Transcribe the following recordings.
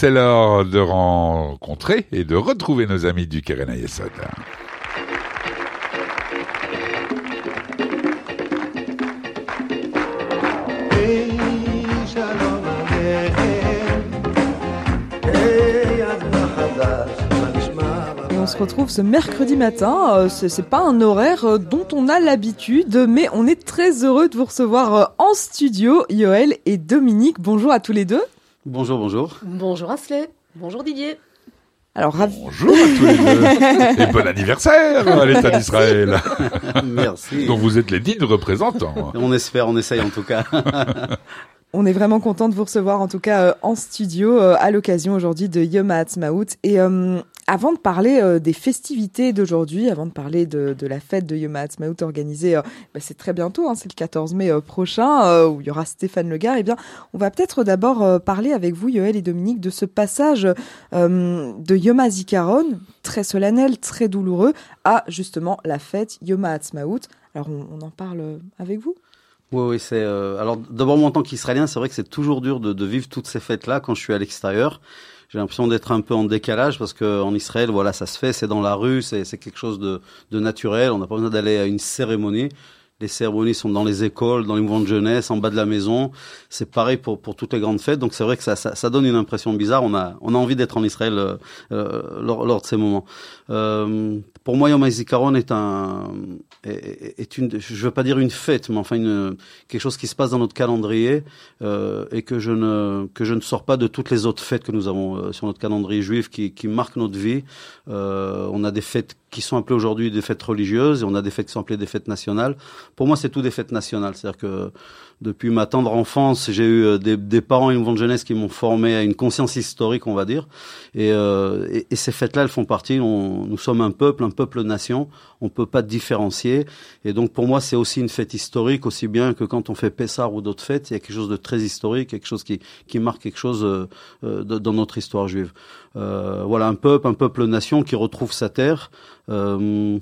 c'est l'heure de rencontrer et de retrouver nos amis du Keren Ayesod. on se retrouve ce mercredi matin. Euh, c'est pas un horaire euh, dont on a l'habitude, mais on est très heureux de vous recevoir euh, en studio, Yoël et Dominique. Bonjour à tous les deux. Bonjour, bonjour. Bonjour Asley. Bonjour Didier. Alors, Bonjour à tous les deux. Et bon anniversaire à l'État d'Israël. Merci. Donc vous êtes les dignes représentants. On espère, on essaye en tout cas. On est vraiment content de vous recevoir en tout cas en studio à l'occasion aujourd'hui de Yom HaAtzmaut. Et avant de parler euh, des festivités d'aujourd'hui, avant de parler de, la fête de Yom HaAtzmaut organisée, euh, bah, c'est très bientôt, hein, c'est le 14 mai euh, prochain, où il y aura Stéphane Legard, eh bien, on va peut-être d'abord parler avec vous, Yoël et Dominique, de ce passage de Yom HaZikaron, très solennel, très douloureux, à justement la fête Yom HaAtzmaut. Alors, on, en parle avec vous? Oui, oui, c'est. alors, d'abord, moi, en tant qu'Israélien, c'est vrai que c'est toujours dur de, vivre toutes ces fêtes-là quand je suis à l'extérieur j'ai l'impression d'être un peu en décalage parce que en Israël, voilà, ça se fait, c'est dans la rue, c'est quelque chose de, de naturel. On n'a pas besoin d'aller à une cérémonie. Les cérémonies sont dans les écoles, dans les mouvements de jeunesse, en bas de la maison. C'est pareil pour, pour toutes les grandes fêtes. Donc c'est vrai que ça, ça, ça, donne une impression bizarre. On a, on a envie d'être en Israël euh, euh lors, lors, de ces moments. Euh, pour moi, Yom HaZikaron est un, est, une, je veux pas dire une fête, mais enfin quelque chose qui se passe dans notre calendrier euh, et que je ne, que je ne sors pas de toutes les autres fêtes que nous avons euh, sur notre calendrier juif qui, qui marquent notre vie. Euh, on a des fêtes qui sont appelées aujourd'hui des fêtes religieuses et on a des fêtes qui sont appelées des fêtes nationales. Pour moi, c'est tout des fêtes nationales. C'est-à-dire que depuis ma tendre enfance, j'ai eu euh, des, des, parents et une de jeunesse qui m'ont formé à une conscience historique, on va dire. Et, euh, et, ces fêtes-là, elles font partie. Nous sommes un peuple, un peuple-nation. On peut pas différencier. Et donc, pour moi, c'est aussi une fête historique, aussi bien que quand on fait Pessar ou d'autres fêtes. Il y a quelque chose de très historique, quelque chose qui, qui marque quelque chose euh, euh dans notre histoire juive. Euh, voilà, un peuple, un peuple-nation qui retrouve sa terre. Euh,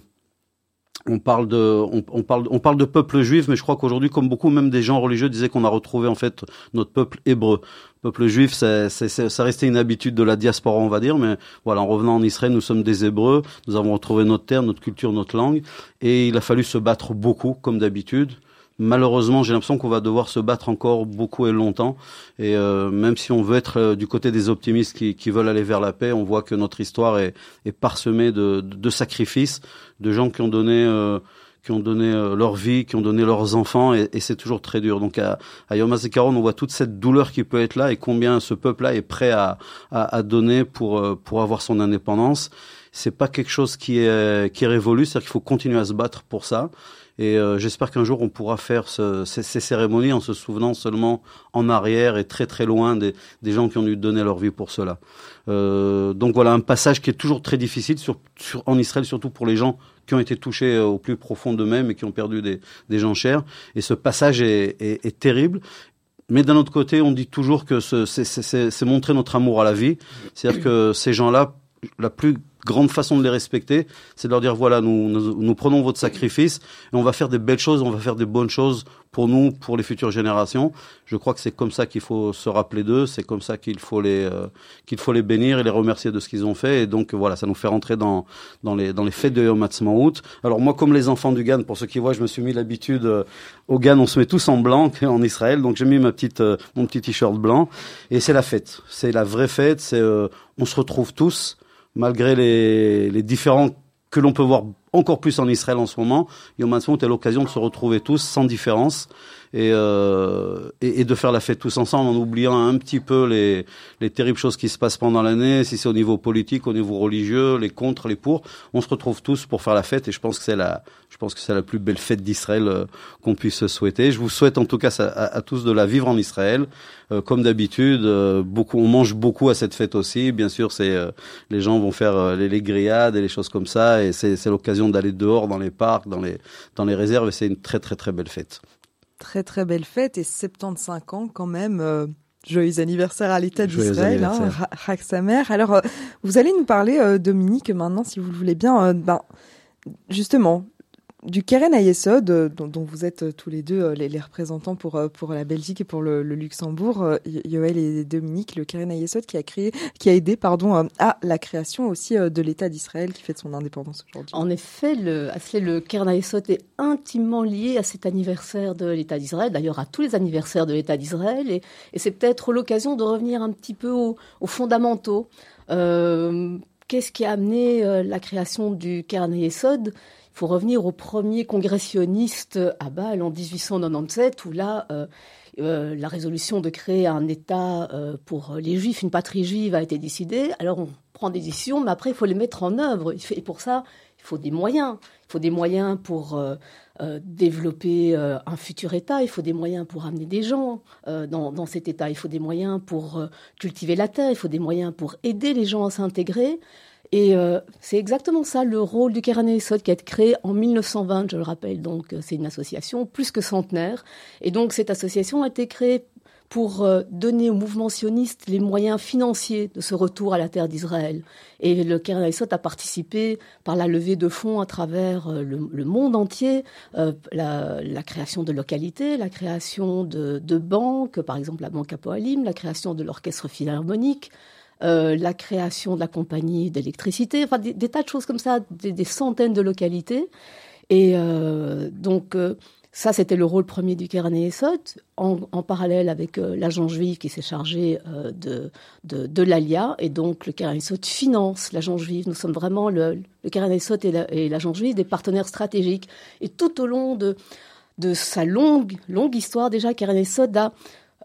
on parle de, on, parle, on parle de peuple juif, mais je crois qu'aujourd'hui, comme beaucoup, même des gens religieux disaient qu'on a retrouvé en fait notre peuple hébreu. peuple juif, ça restait une habitude de la diaspora, on va dire, mais voilà, en revenant en Israël, nous sommes des Hébreux, nous avons retrouvé notre terre, notre culture, notre langue, et il a fallu se battre beaucoup, comme d'habitude malheureusement, j'ai l'impression qu'on va devoir se battre encore beaucoup et longtemps. Et euh, même si on veut être euh, du côté des optimistes qui, qui, veulent aller vers la paix, on voit que notre histoire est, est parsemée de, de, sacrifices, de gens qui ont donné, euh, qui ont donné euh, leur vie, qui ont donné leurs enfants, et, et c'est toujours très dur. Donc à, à on voit toute cette douleur qui peut être là et combien ce peuple-là est prêt à, à, à, donner pour, euh, pour avoir son indépendance. C'est pas quelque chose qui est, qui est révolu, c'est-à-dire qu'il faut continuer à se battre pour ça. Et euh, j'espère qu'un jour on pourra faire ce, ces, cérémonies en se souvenant seulement en arrière et très très loin des, des gens qui ont dû donner leur vie pour cela. Euh, donc voilà un passage qui est toujours très difficile en Israël, surtout pour les gens qui ont été touchés euh, au plus profond d'eux-mêmes et qui ont perdu des, des gens chers. Et ce passage est terrible. Mais d'un autre côté, on dit toujours que c'est montrer notre amour à la vie. C'est-à-dire que ces gens-là, la plus grande façon de les respecter, c'est de leur dire voilà, nous, nous, nous, prenons votre sacrifice et on va faire des belles choses, on va faire des bonnes choses pour nous, pour les futures générations. Je crois que c'est comme ça qu'il faut se rappeler d'eux, c'est comme ça qu'il faut les euh, qu'il faut les bénir et les remercier de ce qu'ils ont fait. Et donc voilà, ça nous fait rentrer dans dans les dans les fêtes de Yom Ha'atzmaut. Alors moi, comme les enfants du Gan, pour ceux qui voient, je me suis mis l'habitude euh, au Gan, on se met tous en blanc en Israël, donc j'ai mis ma petite euh, mon petit t-shirt blanc et c'est la fête, c'est la vraie fête. C'est euh, on se retrouve tous malgré les, les différents que l'on peut voir encore plus en Israël en ce moment, Yom Ha'atzmaut est l'occasion de se retrouver tous sans différence et, euh, et, et, de faire la fête tous ensemble en oubliant un petit peu les, les terribles choses qui se passent pendant l'année, si c'est au niveau politique, au niveau religieux, les contre, les pour. On se retrouve tous pour faire la fête et je pense que c'est la, je pense que c'est la plus belle fête d'Israël euh, qu'on puisse souhaiter. Je vous souhaite en tout cas à, tous de la vivre en Israël. Euh, comme d'habitude, euh, beaucoup, on mange beaucoup à cette fête aussi. Bien sûr, c'est les gens vont faire les, les, grillades et les choses comme ça et c'est l'occasion d'aller dehors dans les parcs, dans les, dans les réserves et c'est une très très très belle fête très très belle fête et 75 ans quand même. Joyeux anniversaire à l'État d'Israël, hein. Alors, euh, vous allez nous parler, euh, Dominique, maintenant, si vous le voulez bien, euh, ben, justement, du Keren Ayesod, euh, dont, vous êtes euh, tous les deux les, les, représentants pour, pour la Belgique et pour le, Luxembourg, Yoël et Dominique, le Keren Ayesod qui a créé, qui a aidé, pardon, à la création aussi de l'État d'Israël qui fête son indépendance aujourd'hui. En effet, le, le Keren Ayesod est intimement lié à cet anniversaire de l'État d'Israël, d'ailleurs à tous les anniversaires de l'État d'Israël, et, c'est peut-être l'occasion de revenir un petit peu aux, aux fondamentaux. Euh, Qu'est-ce qui a amené euh, la création du Carnet Yesod faut revenir au premier congressionniste à Bâle en 1897, où là, euh, euh, la résolution de créer un État euh, pour les Juifs, une patrie juive, a été décidée. Alors on prend des décisions, mais après il faut les mettre en œuvre. Et pour ça, il faut des moyens. Il faut des moyens pour développer un futur État. Il faut des moyens pour amener des gens dans, dans, cet État. Il faut des moyens pour cultiver la terre. Il faut des moyens pour aider les gens à s'intégrer. Et euh, c'est exactement ça le rôle du Keren Sod qui a été créé en 1920, je le rappelle. Donc c'est une association plus que centenaire. Et donc cette association a été créée pour euh, donner au mouvement sioniste les moyens financiers de ce retour à la terre d'Israël. Et le Keren Sod a participé par la levée de fonds à travers euh, le, le monde entier, euh, la, la, création de localités, la création de, de banques, par exemple la Banque Apoalim, la création de l'orchestre philharmonique, euh, la création de la compagnie d'électricité, enfin des, tas de choses comme ça, des, centaines de localités. Et euh, donc euh, ça, c'était le rôle premier du Keren Esot, en, en, parallèle avec euh, l'agent juif qui s'est chargé de, de, l'ALIA. Et donc, le Keren Esot finance l'agent juif. Nous sommes vraiment, le, le Keren Esot et l'agent juif, des partenaires stratégiques. Et tout au long de, de sa longue, longue histoire, déjà, Keren Esot a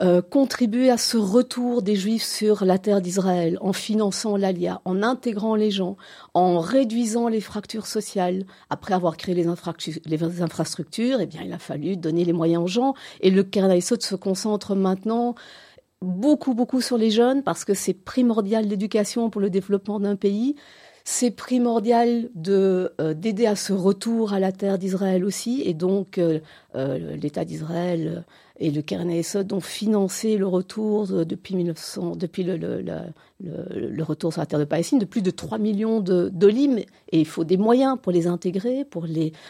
euh, contribuer à ce retour des Juifs sur la terre d'Israël en finançant l'ALIA, en intégrant les gens, en réduisant les fractures sociales. Après avoir créé les, infrastructures, eh bien, il a fallu donner les moyens aux gens. Et le Kernaïsot se concentre maintenant beaucoup, beaucoup sur les jeunes parce que c'est primordial l'éducation pour le développement d'un pays. C'est primordial euh, d'aider à ce retour à la terre d'Israël aussi, et donc euh, euh, l'État d'Israël et le Kernesod ont financé le retour de, depuis 1900, depuis le, retour sur la terre de Palestine de plus de 3 millions d'olim, et il faut des moyens pour les intégrer, pour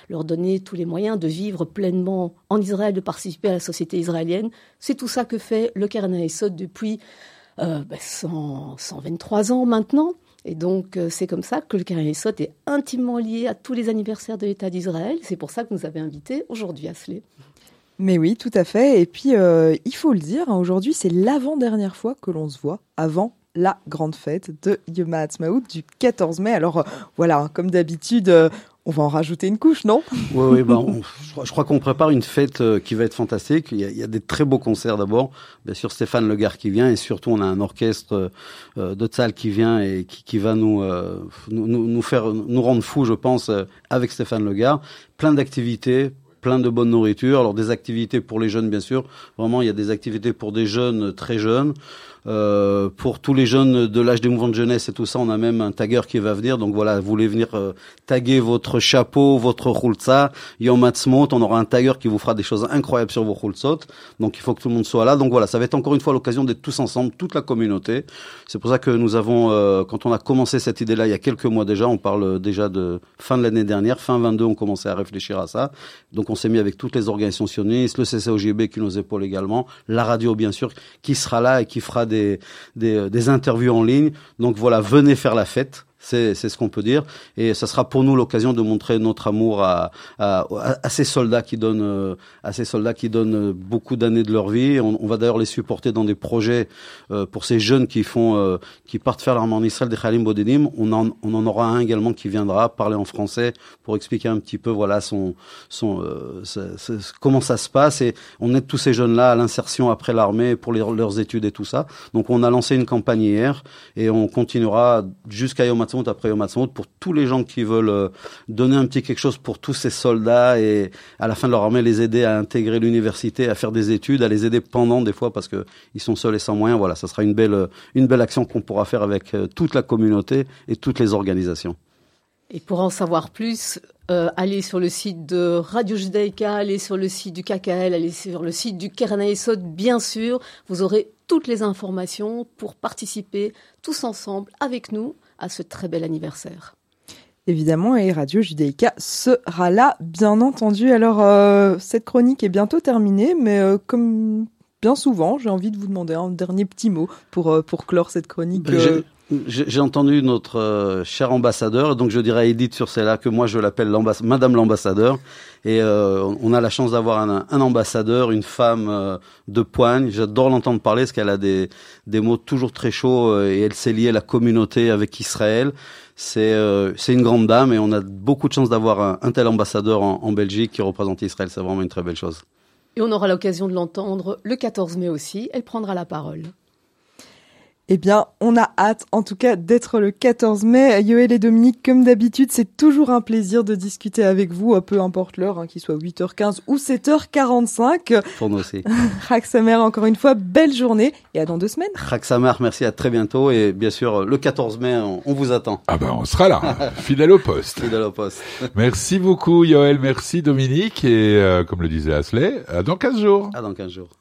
leur donner tous les moyens de vivre pleinement en Israël, de participer à la société israélienne. C'est tout ça que fait le Kernesod depuis euh, ben 100, 123 ans maintenant. Et donc, euh, c'est comme ça que le Carré Sot est intimement lié à tous les anniversaires de l'État d'Israël. C'est pour ça que nous avons invité aujourd'hui à. Mais oui, tout à fait. Et puis, euh, il faut le dire, hein, aujourd'hui, c'est l'avant-dernière fois que l'on se voit avant la grande fête de Yom Ha'atzmaut du 14 mai. Alors, euh, voilà, comme d'habitude, euh, on va en rajouter une couche, non? Oui, bah, je crois qu'on prépare une fête euh, qui va être fantastique. Il y, a, des très beaux concerts d'abord. Bien sûr, Stéphane Legard qui vient et surtout on a un orchestre de salle qui vient et qui, va nous, nous, nous faire nous rendre fous, je pense, avec Stéphane Legard. Plein d'activités, plein de bonne nourriture. Alors des activités pour les jeunes, bien sûr. Vraiment, il y a des activités pour des jeunes très jeunes. Euh, pour tous les jeunes de l'âge des mouvements de jeunesse et tout ça, on a même un tagger qui va venir. Donc voilà, vous voulez venir euh, taguer votre chapeau, votre khultza, Yom Ha'atzmaut, on aura un tagger qui vous fera des choses incroyables sur vos khultzot. Donc il faut que tout le monde soit là. Donc voilà, ça va être encore une fois l'occasion d'être tous ensemble, toute la communauté. C'est pour ça que nous avons, euh, quand on a commencé cette idée-là il y a quelques mois déjà, on parle déjà de fin de l'année dernière, fin 22, on commençait à réfléchir à ça. Donc on s'est mis avec toutes les organisations sionistes, le CCOGB qui nous épaule également, la radio bien sûr, qui sera là et qui fera des, interviews en ligne. Donc voilà, venez faire la fête. C'est ce qu'on peut dire. Et ça sera pour nous l'occasion de montrer notre amour à, à, à, ces soldats qui donnent, euh, à ces soldats qui donnent beaucoup d'années de leur vie. On, on va d'ailleurs les supporter dans des projets euh, pour ces jeunes qui font, euh, qui partent faire l'armée en Israël des Khalim Bodedim. On en, on en aura un également qui viendra parler en français pour expliquer un petit peu, voilà, son, son, euh, comment ça se passe. Et on aide tous ces jeunes-là à l'insertion après l'armée pour leurs études et tout ça. Donc on a lancé une campagne hier et on continuera jusqu'à Yom après Yom pour tous les gens qui veulent euh, donner un petit quelque chose pour tous ces soldats et à la fin de leur armée les aider à intégrer l'université, à faire des études, à les aider pendant des fois parce que ils sont seuls et sans moyens. Voilà, ça sera une belle une belle action qu'on pourra faire avec euh, toute la communauté et toutes les organisations. Et pour en savoir plus, euh, allez sur le site de Radio Judaïka, allez sur le site du KKL, allez sur le site du Kernaïsod, bien sûr. Vous aurez toutes les informations pour participer tous ensemble avec nous à ce très bel anniversaire. évidemment, et Radio Judaïka sera là, bien entendu. Alors, euh, cette chronique est bientôt terminée, mais euh, comme bien souvent, j'ai envie de vous demander un dernier petit mot pour, euh, pour clore cette chronique. Ben, J'ai entendu notre euh, cher ambassadeur, donc je dirais à Edith sur celle-là que moi je l'appelle Madame l'ambassadeur. Et euh, on a la chance d'avoir un, ambassadeur, une femme euh, de poigne. J'adore l'entendre parler parce qu'elle a des, mots toujours très chauds euh, et elle s'est liée à la communauté avec Israël. C'est une grande dame et on a beaucoup de chance d'avoir un, tel ambassadeur en Belgique qui représente Israël. C'est vraiment une très belle chose. Et on aura l'occasion de l'entendre le 14 mai aussi. Elle prendra la parole. Eh bien, on a hâte, en tout cas, d'être le 14 mai. Yoël et Dominique, comme d'habitude, c'est toujours un plaisir de discuter avec vous, euh, peu importe l'heure, hein, qu'il soit 8h15 ou 7h45. Pour nous aussi. Rak Samer, encore une fois, belle journée et à dans deux semaines. Chag Samer, merci, à très bientôt. Et bien sûr, le 14 mai, on, on vous attend. Ah ben on sera là, fidèle au poste. Fidèle au poste. Merci beaucoup Yoël, merci Dominique et euh, comme le disait Asley, à dans 15 jours. À dans 15 jours.